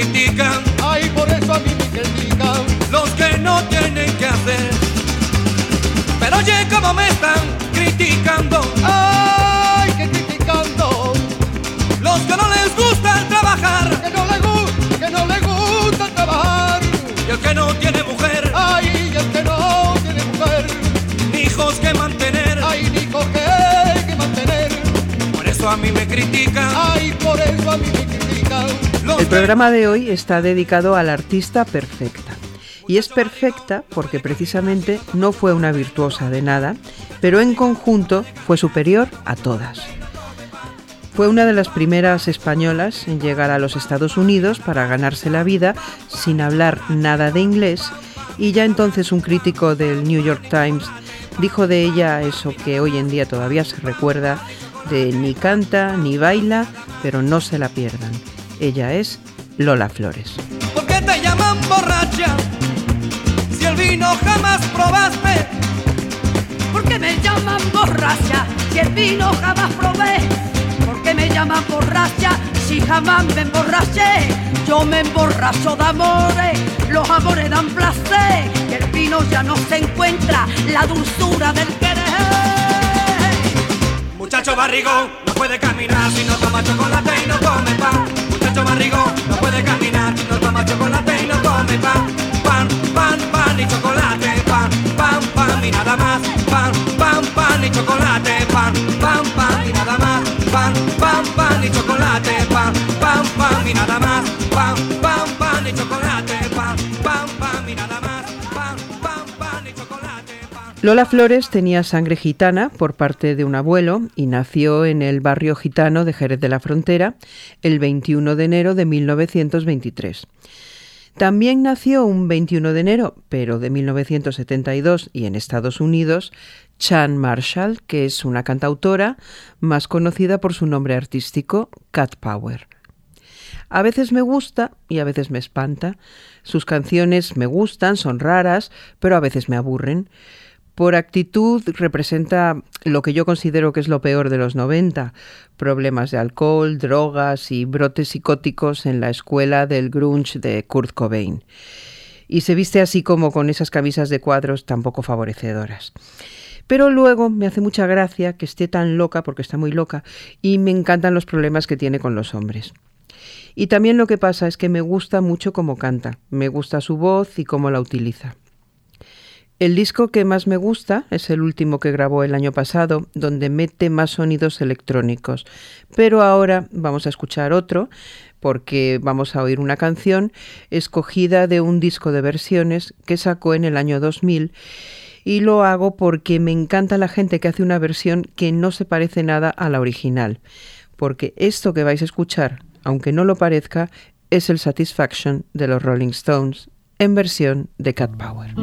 Critican ¡Ay, por eso a mí me critican! los que no tienen que hacer. Pero oye cómo me están criticando ¡Ay, que criticando! los que no les gusta trabajar Que no le gusta, que no le gusta trabajar. y el que no tiene mujer, ¡Ay, el que no tiene mujer! hijos que mantener. ¡Ay, hijos que que mantener! Por eso a mí me critican ¡Ay, por eso a mí me critican! El programa de hoy está dedicado a la artista perfecta. Y es perfecta porque precisamente no fue una virtuosa de nada, pero en conjunto fue superior a todas. Fue una de las primeras españolas en llegar a los Estados Unidos para ganarse la vida sin hablar nada de inglés y ya entonces un crítico del New York Times dijo de ella eso que hoy en día todavía se recuerda de ni canta ni baila, pero no se la pierdan. Ella es Lola Flores. ¿Por qué te llaman borracha? Si el vino jamás probaste. ¿Por qué me llaman borracha si el vino jamás probé? ¿Por qué me llaman borracha si jamás me emborraché? Yo me emborracho de amores, los amores dan placer, y el vino ya no se encuentra la dulzura del querer. Muchacho barrigón, no puede caminar si no toma chocolate y no come pan. No puede caminar no toma chocolate y no come pan. Pan, pan, pan y chocolate, pan, pan, pan y nada más. Pan, pan, pan y chocolate, pan, pan, pan y nada más. Pan, pan, pan y chocolate, pan, pan, pan y nada más. Lola Flores tenía sangre gitana por parte de un abuelo y nació en el barrio gitano de Jerez de la Frontera el 21 de enero de 1923. También nació un 21 de enero, pero de 1972 y en Estados Unidos, Chan Marshall, que es una cantautora más conocida por su nombre artístico, Cat Power. A veces me gusta y a veces me espanta. Sus canciones me gustan, son raras, pero a veces me aburren. Por actitud representa lo que yo considero que es lo peor de los 90, problemas de alcohol, drogas y brotes psicóticos en la escuela del grunge de Kurt Cobain. Y se viste así como con esas camisas de cuadros tan poco favorecedoras. Pero luego me hace mucha gracia que esté tan loca, porque está muy loca, y me encantan los problemas que tiene con los hombres. Y también lo que pasa es que me gusta mucho cómo canta, me gusta su voz y cómo la utiliza. El disco que más me gusta es el último que grabó el año pasado, donde mete más sonidos electrónicos. Pero ahora vamos a escuchar otro, porque vamos a oír una canción escogida de un disco de versiones que sacó en el año 2000 y lo hago porque me encanta la gente que hace una versión que no se parece nada a la original, porque esto que vais a escuchar, aunque no lo parezca, es el Satisfaction de los Rolling Stones en versión de Cat Power.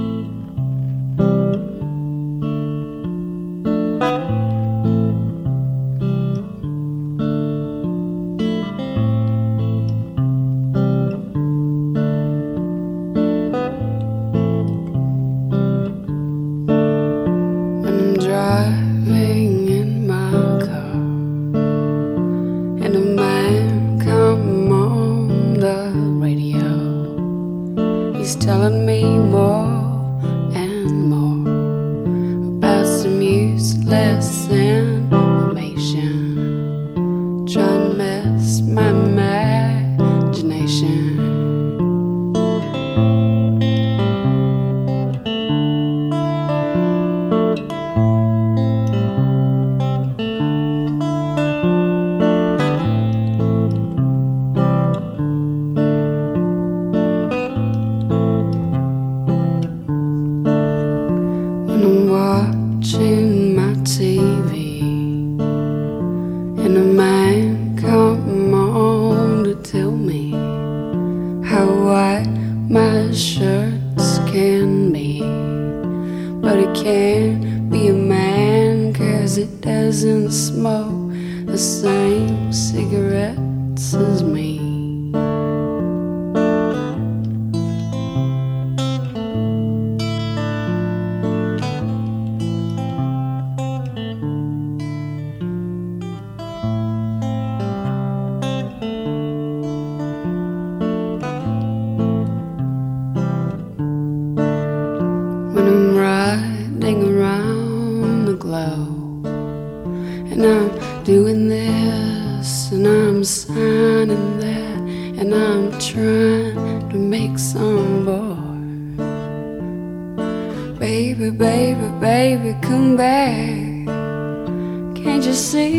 Can't you see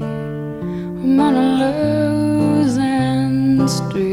I'm on a losing streak?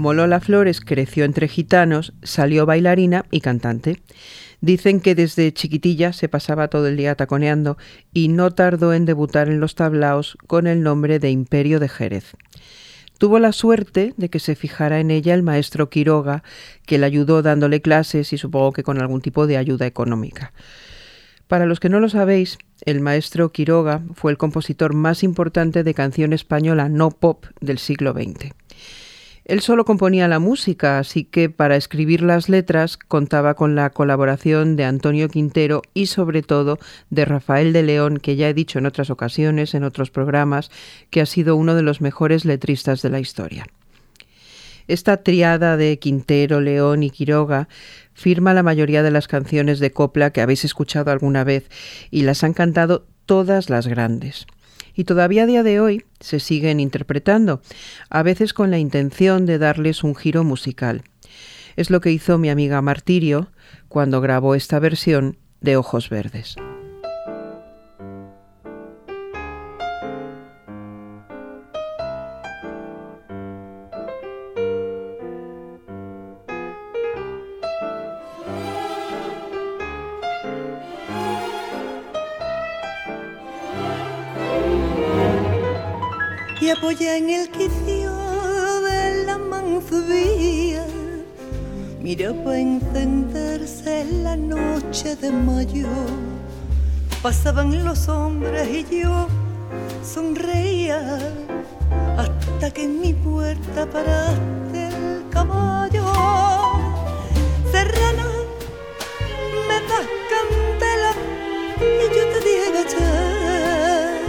Como Lola Flores creció entre gitanos, salió bailarina y cantante. Dicen que desde chiquitilla se pasaba todo el día taconeando y no tardó en debutar en los tablaos con el nombre de Imperio de Jerez. Tuvo la suerte de que se fijara en ella el maestro Quiroga, que le ayudó dándole clases y supongo que con algún tipo de ayuda económica. Para los que no lo sabéis, el maestro Quiroga fue el compositor más importante de canción española no pop del siglo XX. Él solo componía la música, así que para escribir las letras contaba con la colaboración de Antonio Quintero y sobre todo de Rafael de León, que ya he dicho en otras ocasiones, en otros programas, que ha sido uno de los mejores letristas de la historia. Esta triada de Quintero, León y Quiroga firma la mayoría de las canciones de copla que habéis escuchado alguna vez y las han cantado todas las grandes y todavía a día de hoy se siguen interpretando, a veces con la intención de darles un giro musical. Es lo que hizo mi amiga Martirio cuando grabó esta versión de Ojos Verdes. Pasaban los hombres y yo sonreía hasta que en mi puerta paraste el caballo. Serrana, me das candela y yo te dije agachar.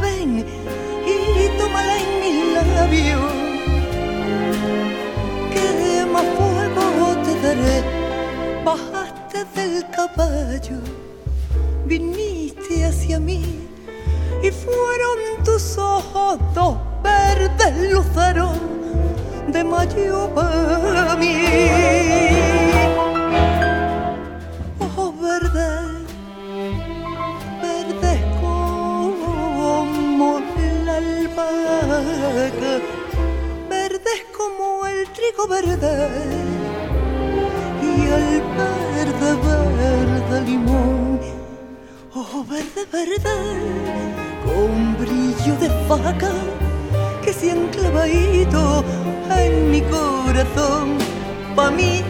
Ven y tómala en mis labios, que más fuego te daré. Bajaste del caballo, mayo para mí. Ojos verdes, verdes como la albahaca, verdes como el trigo verde y el verde, verde limón. Ojo verde, verde, con brillo de faca que se han clavadito en mi corazón. Pa' mí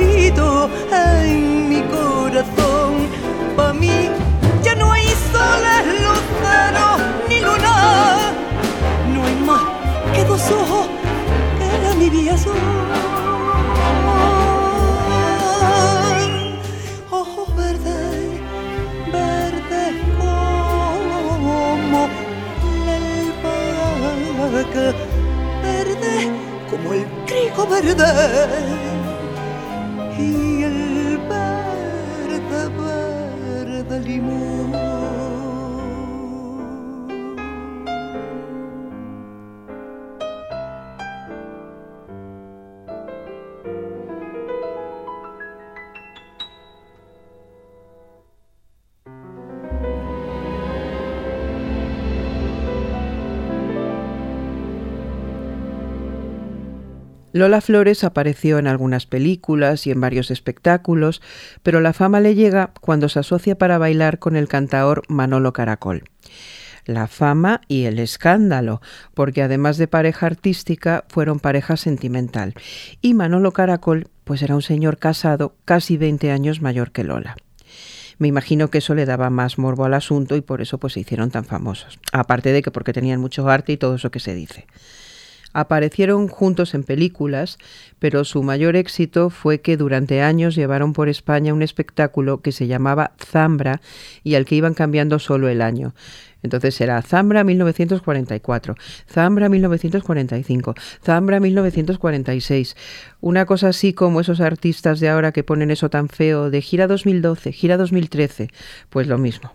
en mi corazón. Pa' mí ya no hay soles, luceros ni luna, no hay más que dos ojos que era mi vida son. Ojos verdes, verdes como la albahaca, verdes como el trigo verde Lola Flores apareció en algunas películas y en varios espectáculos, pero la fama le llega cuando se asocia para bailar con el cantaor Manolo Caracol. La fama y el escándalo, porque además de pareja artística, fueron pareja sentimental. Y Manolo Caracol, pues era un señor casado casi 20 años mayor que Lola. Me imagino que eso le daba más morbo al asunto y por eso pues se hicieron tan famosos. Aparte de que porque tenían mucho arte y todo eso que se dice. Aparecieron juntos en películas, pero su mayor éxito fue que durante años llevaron por España un espectáculo que se llamaba Zambra y al que iban cambiando solo el año. Entonces era Zambra 1944, Zambra 1945, Zambra 1946. Una cosa así como esos artistas de ahora que ponen eso tan feo de gira 2012, gira 2013, pues lo mismo.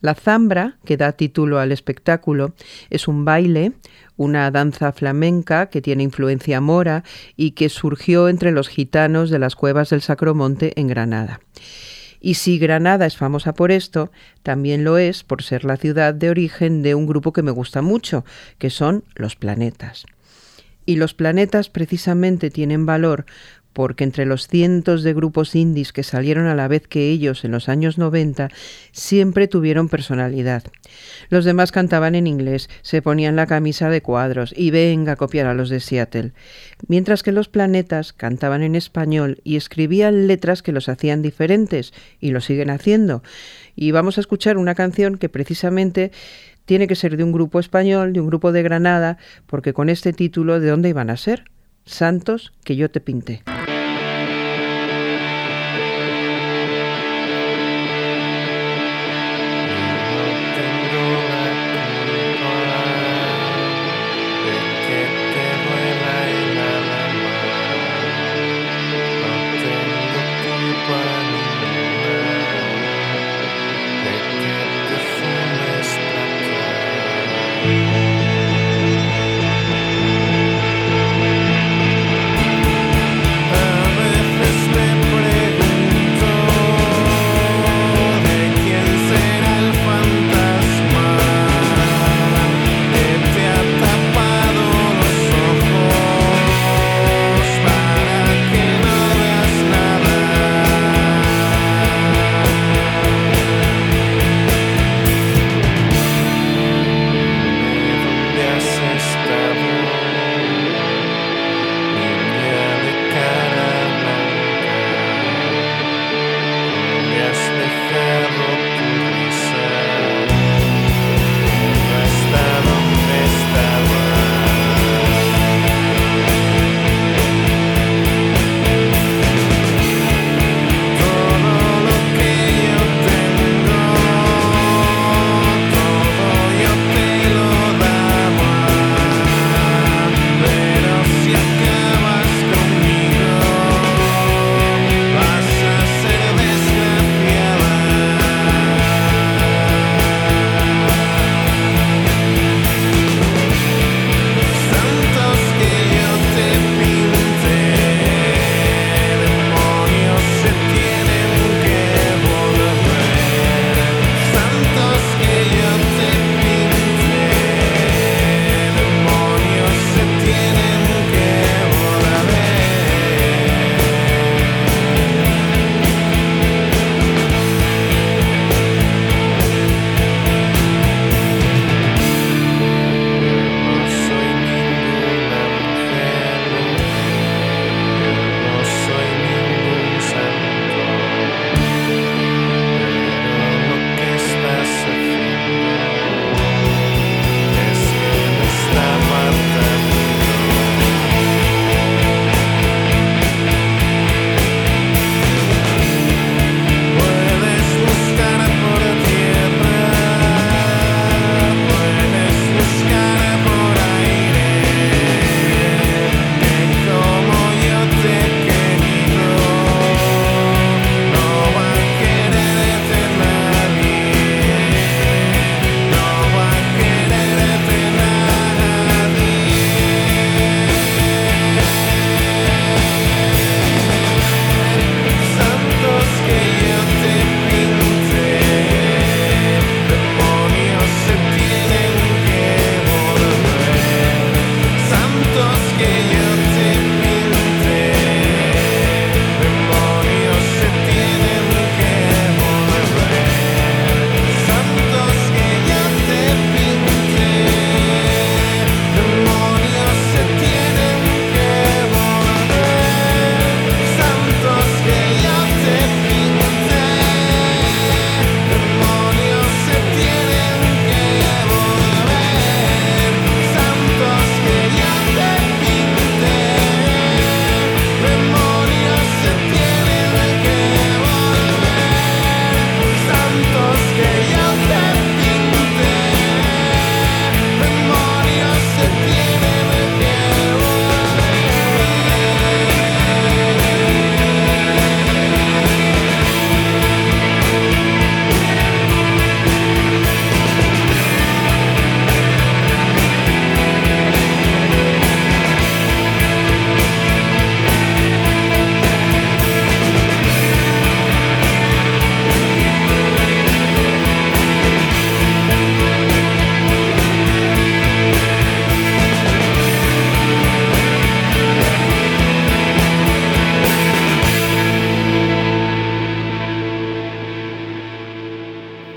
La zambra, que da título al espectáculo, es un baile, una danza flamenca que tiene influencia mora y que surgió entre los gitanos de las cuevas del Sacromonte en Granada. Y si Granada es famosa por esto, también lo es por ser la ciudad de origen de un grupo que me gusta mucho, que son los planetas. Y los planetas precisamente tienen valor porque entre los cientos de grupos indies que salieron a la vez que ellos en los años 90, siempre tuvieron personalidad. Los demás cantaban en inglés, se ponían la camisa de cuadros y venga a copiar a los de Seattle, mientras que los planetas cantaban en español y escribían letras que los hacían diferentes, y lo siguen haciendo. Y vamos a escuchar una canción que precisamente tiene que ser de un grupo español, de un grupo de Granada, porque con este título, ¿de dónde iban a ser? Santos que yo te pinté.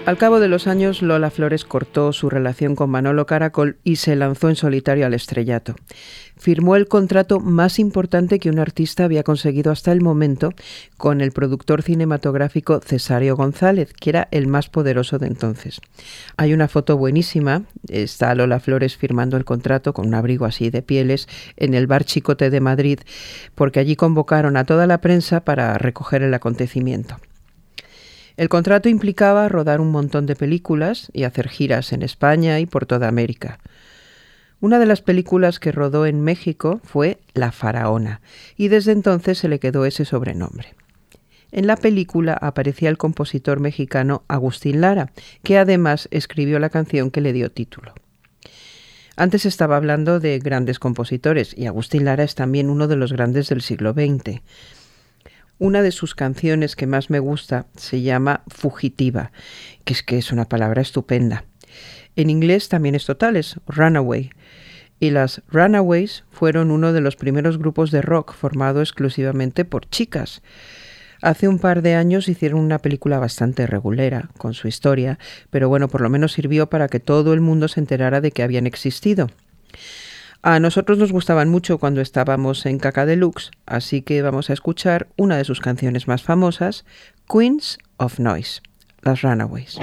Al cabo de los años, Lola Flores cortó su relación con Manolo Caracol y se lanzó en solitario al estrellato. Firmó el contrato más importante que un artista había conseguido hasta el momento con el productor cinematográfico Cesario González, que era el más poderoso de entonces. Hay una foto buenísima, está Lola Flores firmando el contrato con un abrigo así de pieles en el bar Chicote de Madrid, porque allí convocaron a toda la prensa para recoger el acontecimiento. El contrato implicaba rodar un montón de películas y hacer giras en España y por toda América. Una de las películas que rodó en México fue La Faraona, y desde entonces se le quedó ese sobrenombre. En la película aparecía el compositor mexicano Agustín Lara, que además escribió la canción que le dio título. Antes estaba hablando de grandes compositores, y Agustín Lara es también uno de los grandes del siglo XX. Una de sus canciones que más me gusta se llama Fugitiva, que es que es una palabra estupenda. En inglés también es total, es Runaway. Y las Runaways fueron uno de los primeros grupos de rock formado exclusivamente por chicas. Hace un par de años hicieron una película bastante regulera con su historia, pero bueno, por lo menos sirvió para que todo el mundo se enterara de que habían existido. A nosotros nos gustaban mucho cuando estábamos en Caca Deluxe, así que vamos a escuchar una de sus canciones más famosas, Queens of Noise, las Runaways.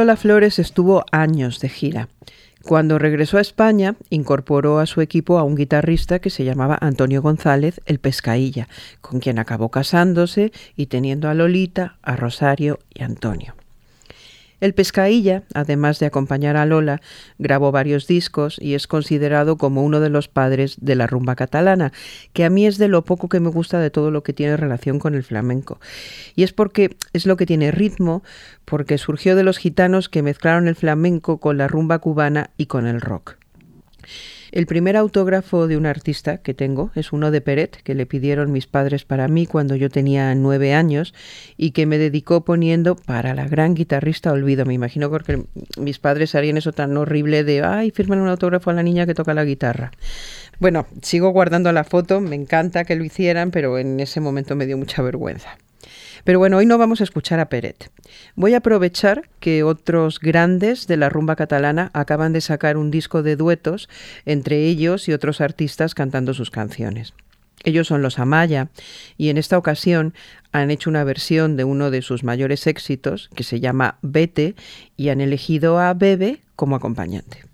Lola Flores estuvo años de gira. Cuando regresó a España, incorporó a su equipo a un guitarrista que se llamaba Antonio González, el Pescailla, con quien acabó casándose y teniendo a Lolita, a Rosario y a Antonio. El Pescailla, además de acompañar a Lola, grabó varios discos y es considerado como uno de los padres de la rumba catalana, que a mí es de lo poco que me gusta de todo lo que tiene relación con el flamenco. Y es porque es lo que tiene ritmo, porque surgió de los gitanos que mezclaron el flamenco con la rumba cubana y con el rock. El primer autógrafo de un artista que tengo es uno de Peret, que le pidieron mis padres para mí cuando yo tenía nueve años y que me dedicó poniendo para la gran guitarrista Olvido. Me imagino porque mis padres harían eso tan horrible de, ay, firman un autógrafo a la niña que toca la guitarra. Bueno, sigo guardando la foto, me encanta que lo hicieran, pero en ese momento me dio mucha vergüenza. Pero bueno, hoy no vamos a escuchar a Peret. Voy a aprovechar que otros grandes de la rumba catalana acaban de sacar un disco de duetos entre ellos y otros artistas cantando sus canciones. Ellos son los Amaya y en esta ocasión han hecho una versión de uno de sus mayores éxitos que se llama Vete y han elegido a Bebe como acompañante.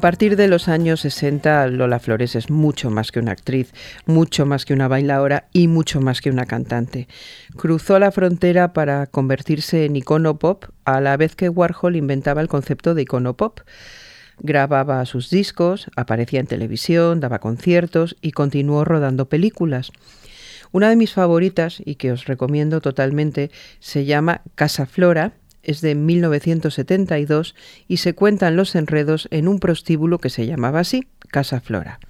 A partir de los años 60, Lola Flores es mucho más que una actriz, mucho más que una bailadora y mucho más que una cantante. Cruzó la frontera para convertirse en icono pop a la vez que Warhol inventaba el concepto de icono pop. Grababa sus discos, aparecía en televisión, daba conciertos y continuó rodando películas. Una de mis favoritas y que os recomiendo totalmente se llama Casa Flora es de 1972 y se cuentan los enredos en un prostíbulo que se llamaba así, Casa Flora.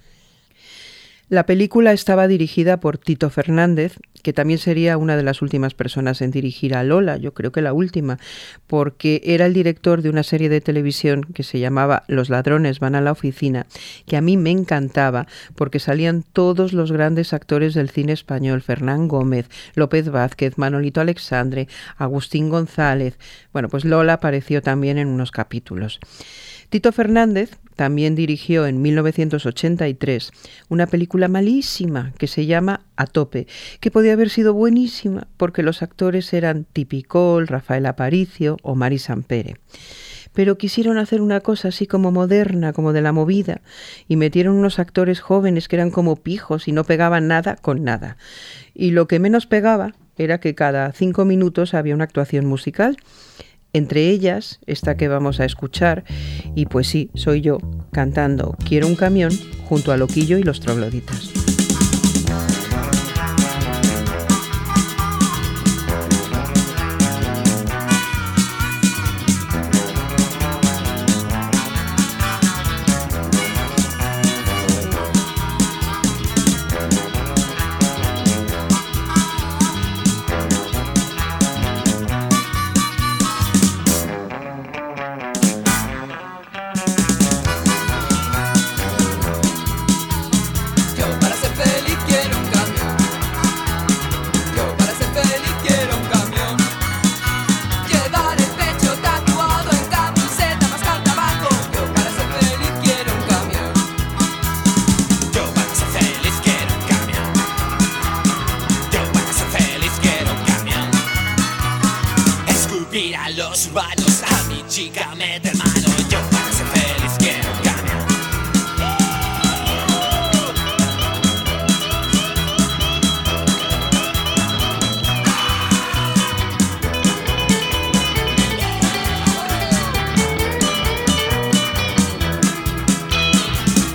La película estaba dirigida por Tito Fernández, que también sería una de las últimas personas en dirigir a Lola, yo creo que la última, porque era el director de una serie de televisión que se llamaba Los ladrones van a la oficina, que a mí me encantaba porque salían todos los grandes actores del cine español, Fernán Gómez, López Vázquez, Manolito Alexandre, Agustín González. Bueno, pues Lola apareció también en unos capítulos. Tito Fernández también dirigió en 1983 una película malísima que se llama A tope, que podía haber sido buenísima porque los actores eran Tipicol, Rafael Aparicio o Mari Sampere pero quisieron hacer una cosa así como moderna, como de la movida, y metieron unos actores jóvenes que eran como pijos y no pegaban nada con nada. Y lo que menos pegaba era que cada cinco minutos había una actuación musical entre ellas, esta que vamos a escuchar, y pues sí, soy yo, cantando Quiero un camión junto a Loquillo y los trogloditas.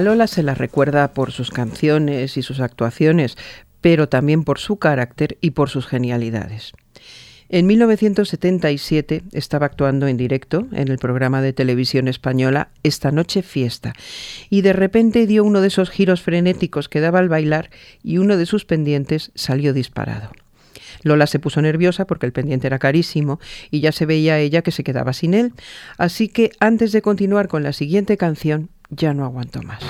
Lola se la recuerda por sus canciones y sus actuaciones, pero también por su carácter y por sus genialidades. En 1977 estaba actuando en directo en el programa de televisión española Esta Noche Fiesta y de repente dio uno de esos giros frenéticos que daba al bailar y uno de sus pendientes salió disparado. Lola se puso nerviosa porque el pendiente era carísimo y ya se veía ella que se quedaba sin él, así que antes de continuar con la siguiente canción ya no aguanto más.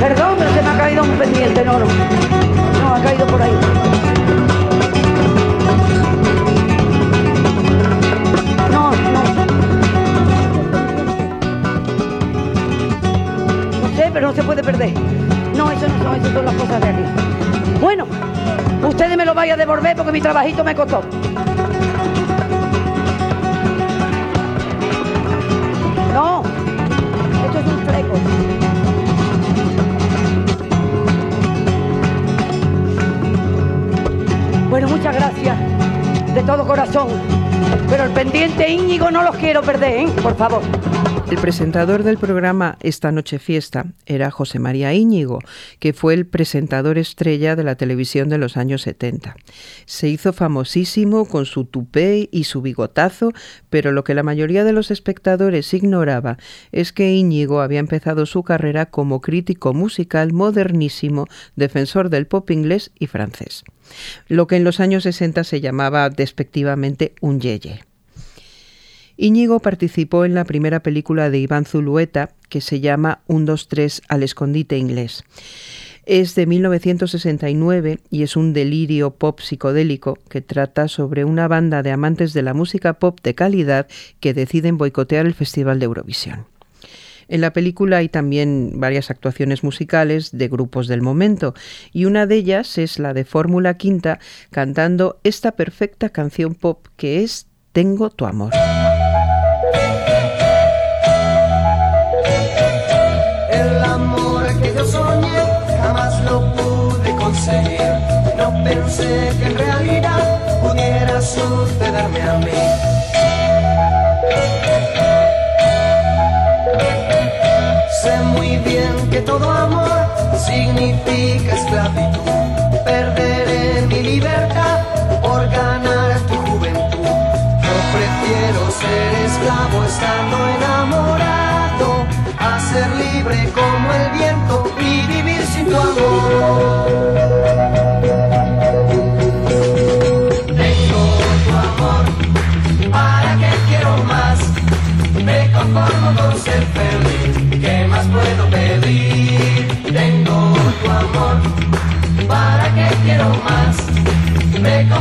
Perdón, pero se me ha caído un pendiente, no, no. No, ha caído por ahí. No, no. No sé, pero no se puede perder. No, eso no son, eso son las cosas de aquí. Bueno, ustedes me lo vayan a devolver porque mi trabajito me costó. Pero el pendiente Íñigo no los quiero perder, ¿eh? Por favor. El presentador del programa Esta Noche Fiesta era José María Íñigo, que fue el presentador estrella de la televisión de los años 70. Se hizo famosísimo con su tupé y su bigotazo, pero lo que la mayoría de los espectadores ignoraba es que Íñigo había empezado su carrera como crítico musical modernísimo, defensor del pop inglés y francés. Lo que en los años 60 se llamaba despectivamente un yeye. Íñigo participó en la primera película de Iván Zulueta, que se llama Un, dos, tres al escondite inglés. Es de 1969 y es un delirio pop psicodélico que trata sobre una banda de amantes de la música pop de calidad que deciden boicotear el Festival de Eurovisión. En la película hay también varias actuaciones musicales de grupos del momento y una de ellas es la de Fórmula Quinta cantando esta perfecta canción pop que es Tengo tu amor. No pensé que en realidad pudiera sucederme a mí. Sé muy bien que todo amor significa esclavitud. Perderé mi libertad por ganar tu juventud. Yo prefiero ser esclavo estando enamorado a ser libre como el viento y vivir sin tu amor.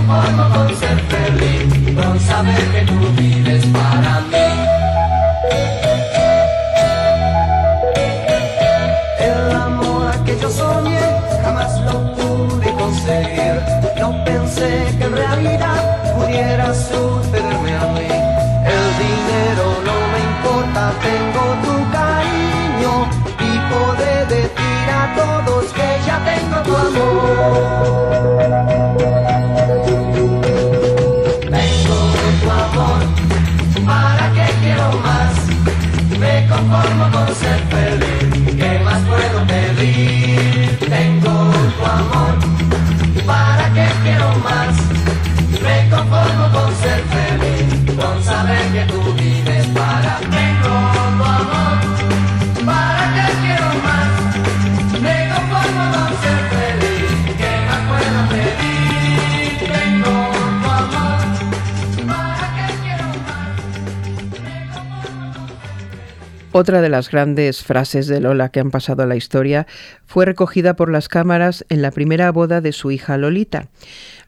Conformo con ser feliz, con saber que tú vives para mí. Otra de las grandes frases de Lola que han pasado a la historia fue recogida por las cámaras en la primera boda de su hija Lolita.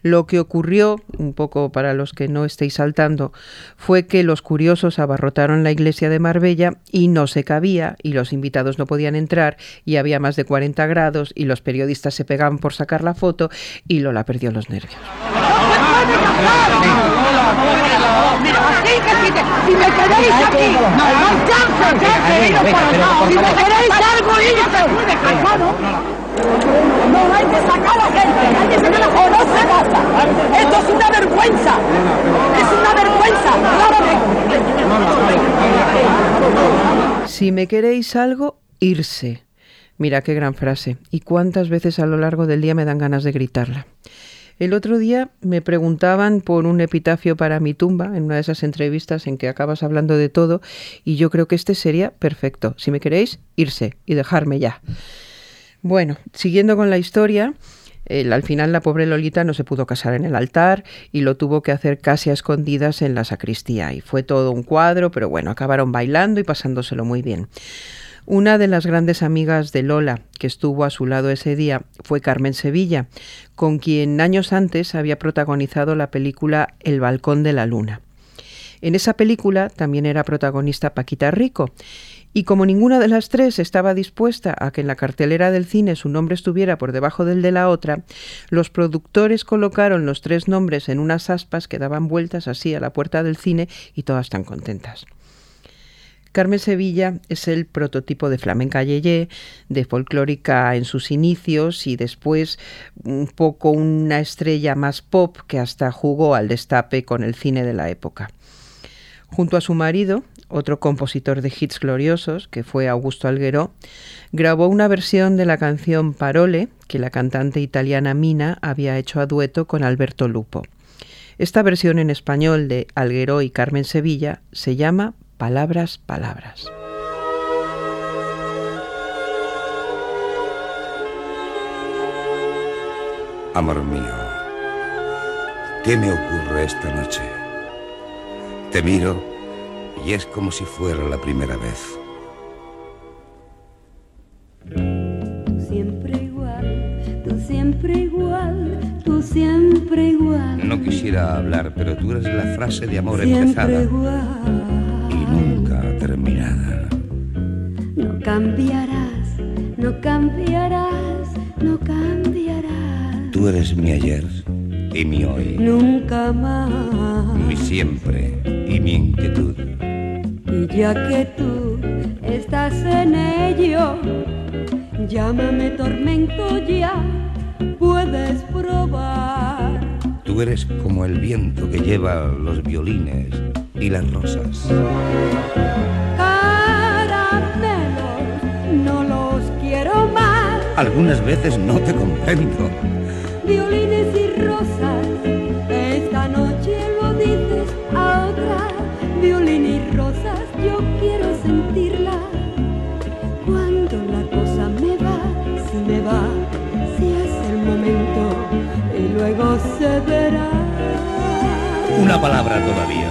Lo que ocurrió, un poco para los que no estéis saltando, fue que los curiosos abarrotaron la iglesia de Marbella y no se cabía y los invitados no podían entrar y había más de 40 grados y los periodistas se pegaban por sacar la foto y Lola perdió los nervios. Mira, así que si, te, si me queréis aquí, no hay chance, iros. Si me queréis algo, iros No hay que sacar a la gente, hay que sacar a o no se. Esto es una vergüenza, es una vergüenza. Si me queréis algo, irse. Mira qué gran frase. Y cuántas veces a lo largo del día me dan ganas de gritarla. El otro día me preguntaban por un epitafio para mi tumba, en una de esas entrevistas en que acabas hablando de todo, y yo creo que este sería perfecto. Si me queréis, irse y dejarme ya. Bueno, siguiendo con la historia, al final la pobre Lolita no se pudo casar en el altar y lo tuvo que hacer casi a escondidas en la sacristía. Y fue todo un cuadro, pero bueno, acabaron bailando y pasándoselo muy bien. Una de las grandes amigas de Lola que estuvo a su lado ese día fue Carmen Sevilla, con quien años antes había protagonizado la película El Balcón de la Luna. En esa película también era protagonista Paquita Rico, y como ninguna de las tres estaba dispuesta a que en la cartelera del cine su nombre estuviera por debajo del de la otra, los productores colocaron los tres nombres en unas aspas que daban vueltas así a la puerta del cine y todas están contentas. Carmen Sevilla es el prototipo de flamenca yeye, de folclórica en sus inicios y después un poco una estrella más pop que hasta jugó al destape con el cine de la época. Junto a su marido, otro compositor de hits gloriosos, que fue Augusto Algueró, grabó una versión de la canción Parole que la cantante italiana Mina había hecho a dueto con Alberto Lupo. Esta versión en español de Algueró y Carmen Sevilla se llama Palabras, Palabras. Amor mío, ¿qué me ocurre esta noche? Te miro y es como si fuera la primera vez. Siempre igual, tú siempre igual, tú siempre igual. No quisiera hablar, pero tú eres la frase de amor Siempre empezada igual. No cambiarás, no cambiarás, no cambiarás. Tú eres mi ayer y mi hoy, Nunca más. mi siempre y mi inquietud. Y ya que tú estás en ello, llámame tormento ya, puedes probar. Tú eres como el viento que lleva los violines y las rosas. Algunas veces no te comprendo. Violines y rosas, esta noche lo dices a otra. Violín y rosas, yo quiero sentirla. Cuando la cosa me va, si me va, si es el momento, y luego se verá. Una palabra todavía.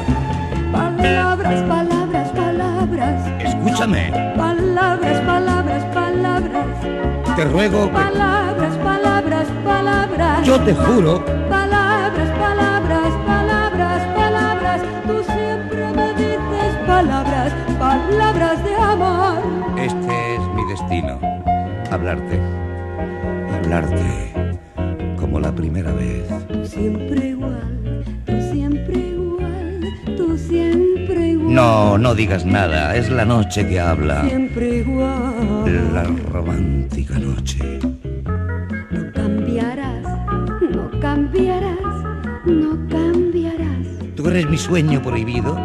Palabras, palabras, palabras. Escúchame, Palabras, palabras, palabras. Te ruego que Palabras, palabras, palabras. yo te juro Palabras, palabras, palabras, palabras. Tú siempre me dices palabras, palabras de amor. Este es mi destino. Hablarte. Hablarte. Como la primera vez. Siempre igual, tú siempre igual, tú siempre. No, no digas nada. Es la noche que habla. Siempre igual. La romántica noche. No cambiarás, no cambiarás, no cambiarás. Tú eres mi sueño prohibido,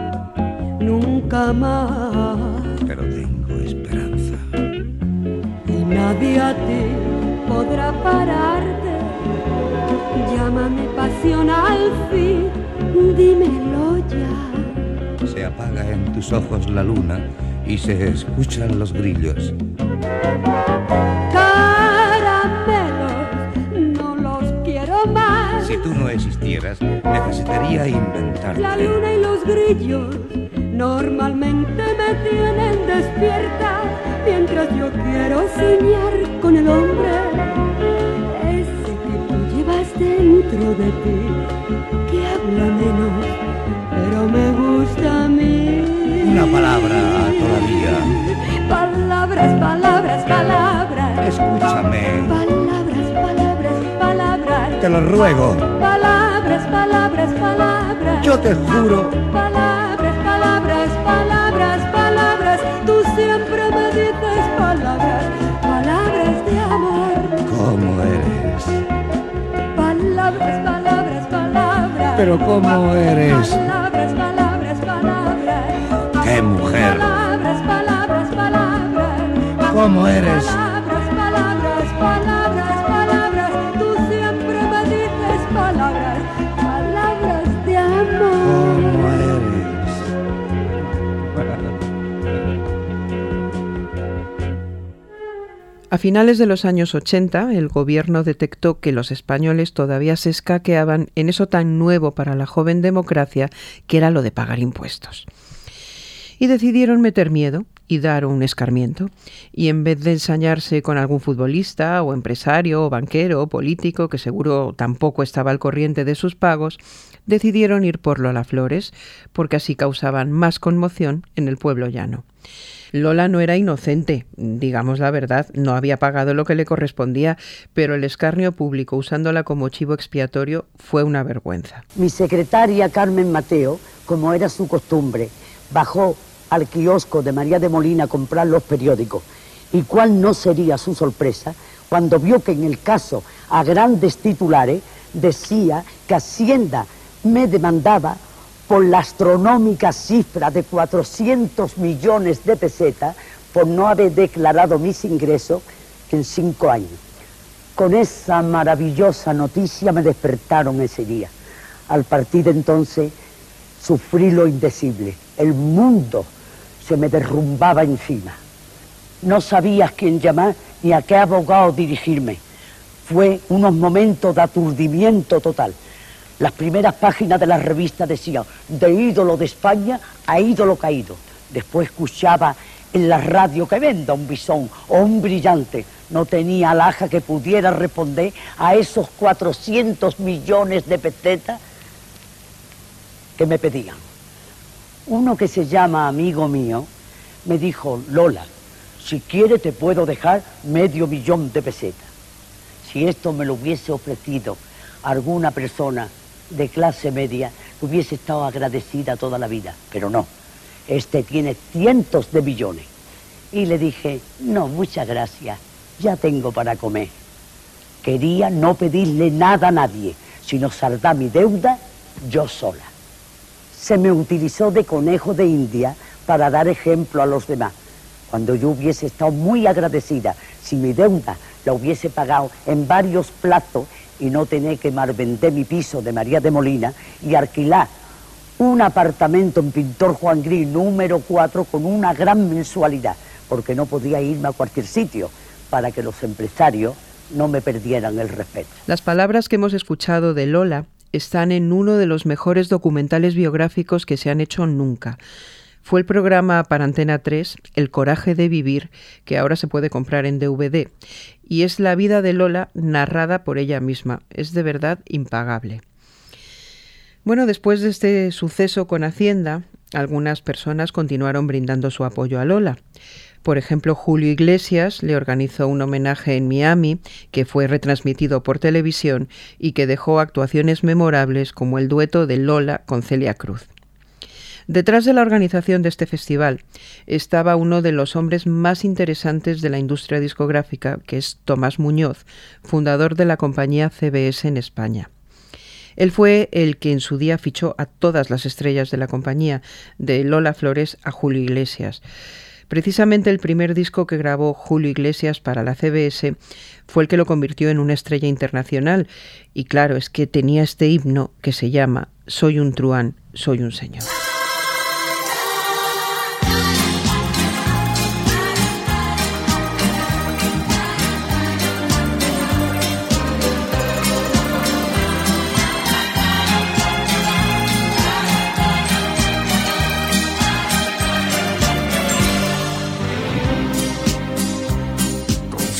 Nunca más. pero tengo esperanza. y nadie a ti podrá pararte. Llámame pasión al fin, dímelo ya. Apaga en tus ojos la luna y se escuchan los grillos. Caramelos, no los quiero más. Si tú no existieras, necesitaría La inventarte. luna y los grillos normalmente me tienen despierta mientras yo quiero soñar con el hombre ese que tú llevas dentro de ti que habla menos pero me gusta Una palabra todavía. palabras palabras palabras Escúchame, palabras palabras palabras te lo ruego. palabras palabras palabras Yo te juro. Palabras, palabras, palabras, palabras. Tú siempre me dices palabras, palabras de amor. ¿Cómo eres? Palabras, palabras, palabras. Pero ¿cómo eres? Palabras. ¡Qué mujer! Palabras, palabras, palabras. ¿Cómo eres? Palabras, palabras, palabras, palabras. Tú siempre me dices palabras, palabras de amor. ¿Cómo eres? A finales de los años 80, el gobierno detectó que los españoles todavía se escaqueaban en eso tan nuevo para la joven democracia que era lo de pagar impuestos. Y decidieron meter miedo y dar un escarmiento. Y en vez de ensañarse con algún futbolista o empresario o banquero o político que seguro tampoco estaba al corriente de sus pagos, decidieron ir por Lola Flores porque así causaban más conmoción en el pueblo llano. Lola no era inocente, digamos la verdad, no había pagado lo que le correspondía, pero el escarnio público usándola como chivo expiatorio fue una vergüenza. Mi secretaria Carmen Mateo, como era su costumbre, bajó al kiosco de María de Molina comprar los periódicos. ¿Y cuál no sería su sorpresa cuando vio que en el caso a grandes titulares decía que Hacienda me demandaba por la astronómica cifra de 400 millones de pesetas por no haber declarado mis ingresos en cinco años. Con esa maravillosa noticia me despertaron ese día. Al partir de entonces sufrí lo indecible. El mundo se me derrumbaba encima. No sabía a quién llamar ni a qué abogado dirigirme. Fue unos momentos de aturdimiento total. Las primeras páginas de la revista decían, de ídolo de España a ídolo caído. Después escuchaba en la radio que venda un bisón o un brillante. No tenía alhaja que pudiera responder a esos 400 millones de pesetas que me pedían. Uno que se llama amigo mío me dijo, Lola, si quiere te puedo dejar medio millón de pesetas. Si esto me lo hubiese ofrecido alguna persona de clase media, hubiese estado agradecida toda la vida, pero no. Este tiene cientos de millones. Y le dije, no, muchas gracias, ya tengo para comer. Quería no pedirle nada a nadie, sino saldar mi deuda yo sola. Se me utilizó de conejo de India para dar ejemplo a los demás, cuando yo hubiese estado muy agradecida si mi deuda la hubiese pagado en varios platos y no tener que vender mi piso de María de Molina y alquilar un apartamento en Pintor Juan Gris número 4 con una gran mensualidad, porque no podía irme a cualquier sitio para que los empresarios no me perdieran el respeto. Las palabras que hemos escuchado de Lola están en uno de los mejores documentales biográficos que se han hecho nunca. Fue el programa para Antena 3, El coraje de vivir, que ahora se puede comprar en DVD, y es la vida de Lola narrada por ella misma. Es de verdad impagable. Bueno, después de este suceso con Hacienda, algunas personas continuaron brindando su apoyo a Lola. Por ejemplo, Julio Iglesias le organizó un homenaje en Miami que fue retransmitido por televisión y que dejó actuaciones memorables como el dueto de Lola con Celia Cruz. Detrás de la organización de este festival estaba uno de los hombres más interesantes de la industria discográfica, que es Tomás Muñoz, fundador de la compañía CBS en España. Él fue el que en su día fichó a todas las estrellas de la compañía, de Lola Flores a Julio Iglesias. Precisamente el primer disco que grabó Julio Iglesias para la CBS fue el que lo convirtió en una estrella internacional. Y claro, es que tenía este himno que se llama Soy un truán, soy un señor.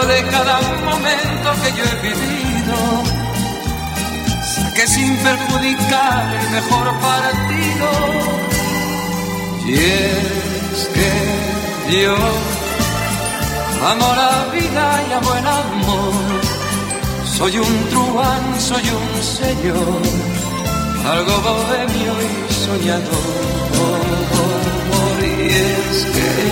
de cada momento que yo he vivido, saqué sin perjudicar el mejor partido. Y es que yo amo la vida y amo el amor, soy un truán, soy un señor, algo bohemio y soñador. Y es que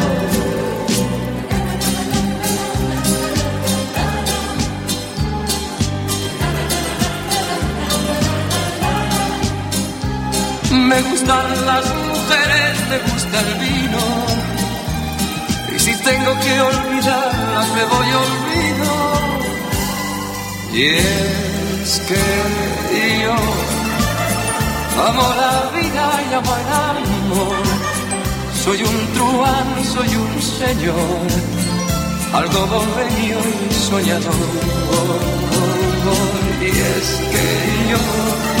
Me gustan las mujeres, me gusta el vino. Y si tengo que olvidarlas, me voy olvido. Y es que yo Amo la vida y amo el amor. Soy un truán, soy un señor, algo bohemio y soñador. Y es que yo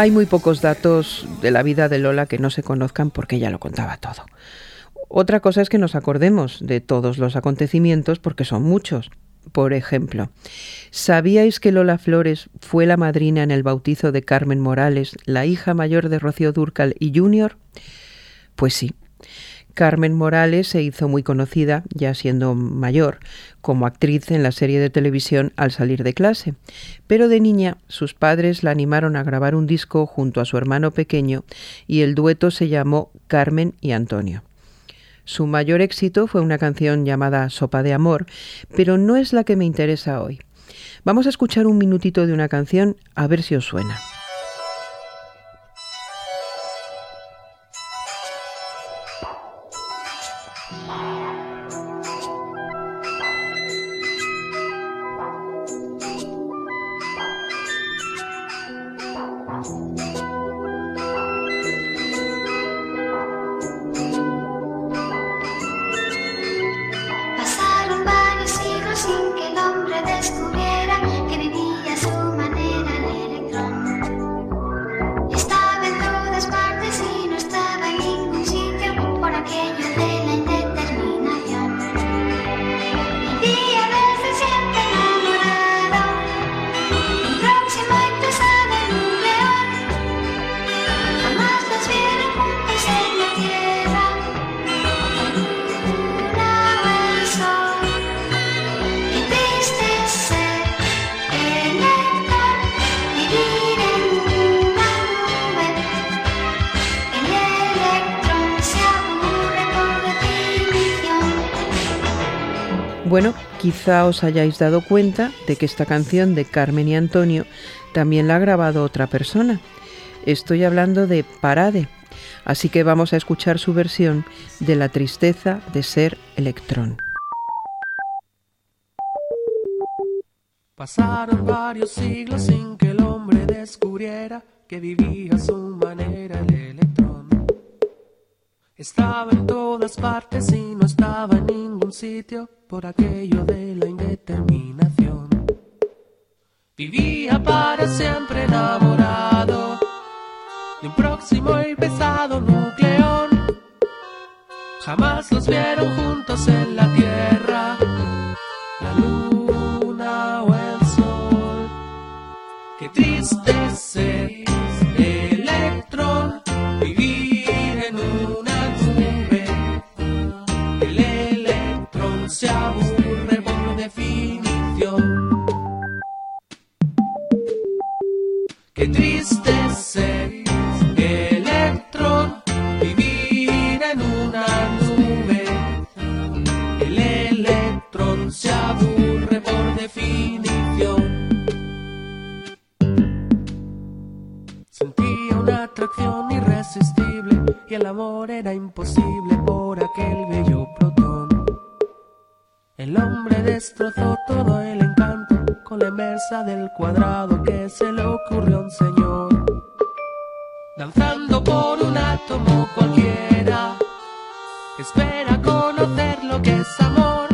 Hay muy pocos datos de la vida de Lola que no se conozcan porque ella lo contaba todo. Otra cosa es que nos acordemos de todos los acontecimientos porque son muchos. Por ejemplo, ¿sabíais que Lola Flores fue la madrina en el bautizo de Carmen Morales, la hija mayor de Rocío Durcal y Junior? Pues sí. Carmen Morales se hizo muy conocida, ya siendo mayor, como actriz en la serie de televisión Al salir de clase. Pero de niña sus padres la animaron a grabar un disco junto a su hermano pequeño y el dueto se llamó Carmen y Antonio. Su mayor éxito fue una canción llamada Sopa de Amor, pero no es la que me interesa hoy. Vamos a escuchar un minutito de una canción a ver si os suena. Os hayáis dado cuenta de que esta canción de Carmen y Antonio también la ha grabado otra persona. Estoy hablando de Parade, así que vamos a escuchar su versión de La tristeza de ser electrón. Pasaron varios siglos sin que el hombre descubriera que vivía a su manera el electrón. Estaba en todas partes y no estaba en ningún sitio por aquello de la indeterminación. Vivía para siempre enamorado de un próximo y pesado nucleón. Jamás los vieron juntos en la tierra, la luna o el sol. Qué triste ser Qué triste ser electrón, vivir en una nube. El electrón se aburre por definición. Sentía una atracción irresistible y el amor era imposible por aquel bello protón. El hombre destrozó todo el encanto inversa del cuadrado que se le ocurrió a un señor. Danzando por un átomo cualquiera, espera conocer lo que es amor.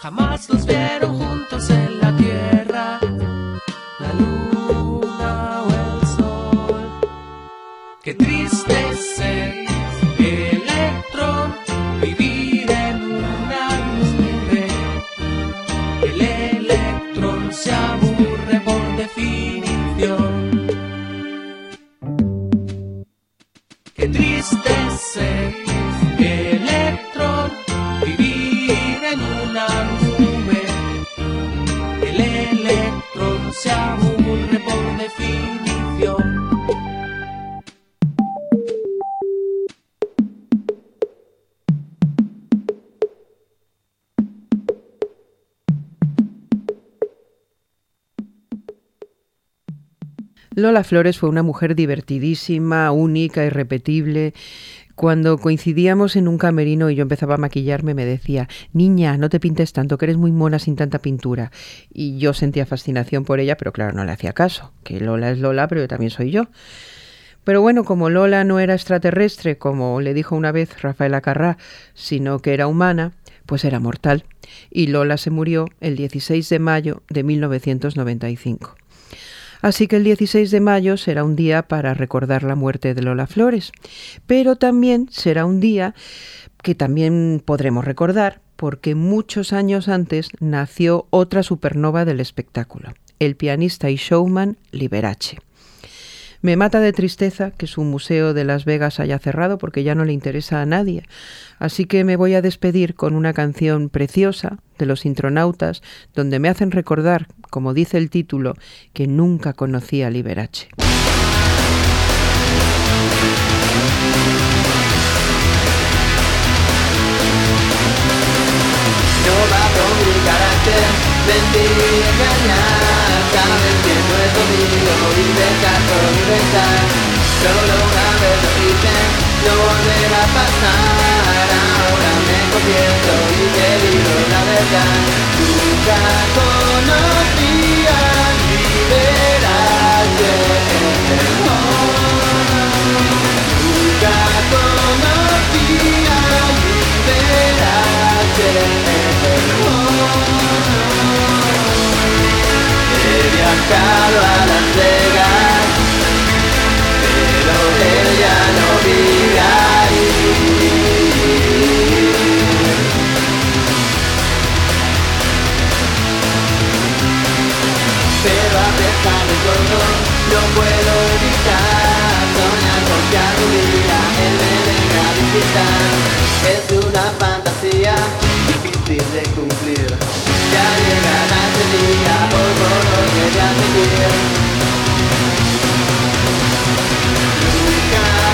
Jamás los vieron juntos en Lola Flores fue una mujer divertidísima, única, irrepetible. Cuando coincidíamos en un camerino y yo empezaba a maquillarme, me decía, niña, no te pintes tanto, que eres muy mona sin tanta pintura. Y yo sentía fascinación por ella, pero claro, no le hacía caso, que Lola es Lola, pero yo también soy yo. Pero bueno, como Lola no era extraterrestre, como le dijo una vez Rafael Acarrá, sino que era humana, pues era mortal. Y Lola se murió el 16 de mayo de 1995. Así que el 16 de mayo será un día para recordar la muerte de Lola Flores, pero también será un día que también podremos recordar porque muchos años antes nació otra supernova del espectáculo, el pianista y showman Liberace. Me mata de tristeza que su museo de Las Vegas haya cerrado porque ya no le interesa a nadie. Así que me voy a despedir con una canción preciosa de los intronautas donde me hacen recordar, como dice el título, que nunca conocí a Liberace. Y engañar que Solo una vez lo hice, no volverá a pasar. Ahora me confieso y te digo la verdad Nunca conocí a liberarte Nunca conocí a liberarte He viajado a Las Vegas, Se va a pesar de todo, no puedo evitar. Son las coquillas de un día, el de venir. Es una fantasía difícil de cumplir. Ya le ganas de ir, por favor, llegue a venir.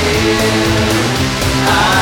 feel I